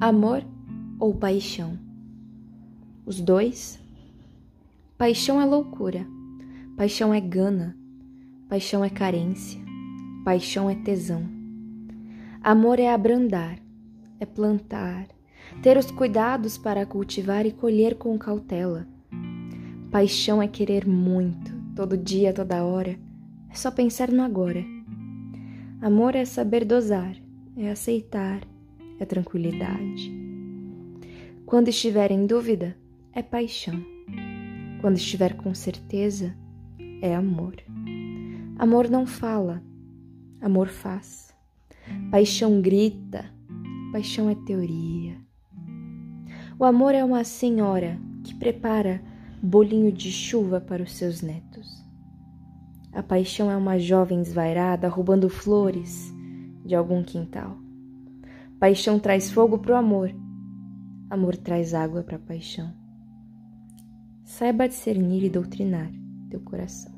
Amor ou paixão? Os dois? Paixão é loucura, paixão é gana, paixão é carência, paixão é tesão. Amor é abrandar, é plantar, ter os cuidados para cultivar e colher com cautela. Paixão é querer muito, todo dia, toda hora, é só pensar no agora. Amor é saber dosar, é aceitar, é tranquilidade. Quando estiver em dúvida, é paixão. Quando estiver com certeza, é amor. Amor não fala, amor faz. Paixão grita, paixão é teoria. O amor é uma senhora que prepara bolinho de chuva para os seus netos. A paixão é uma jovem esvairada roubando flores de algum quintal. Paixão traz fogo pro amor. Amor traz água para paixão. Saiba discernir e doutrinar teu coração.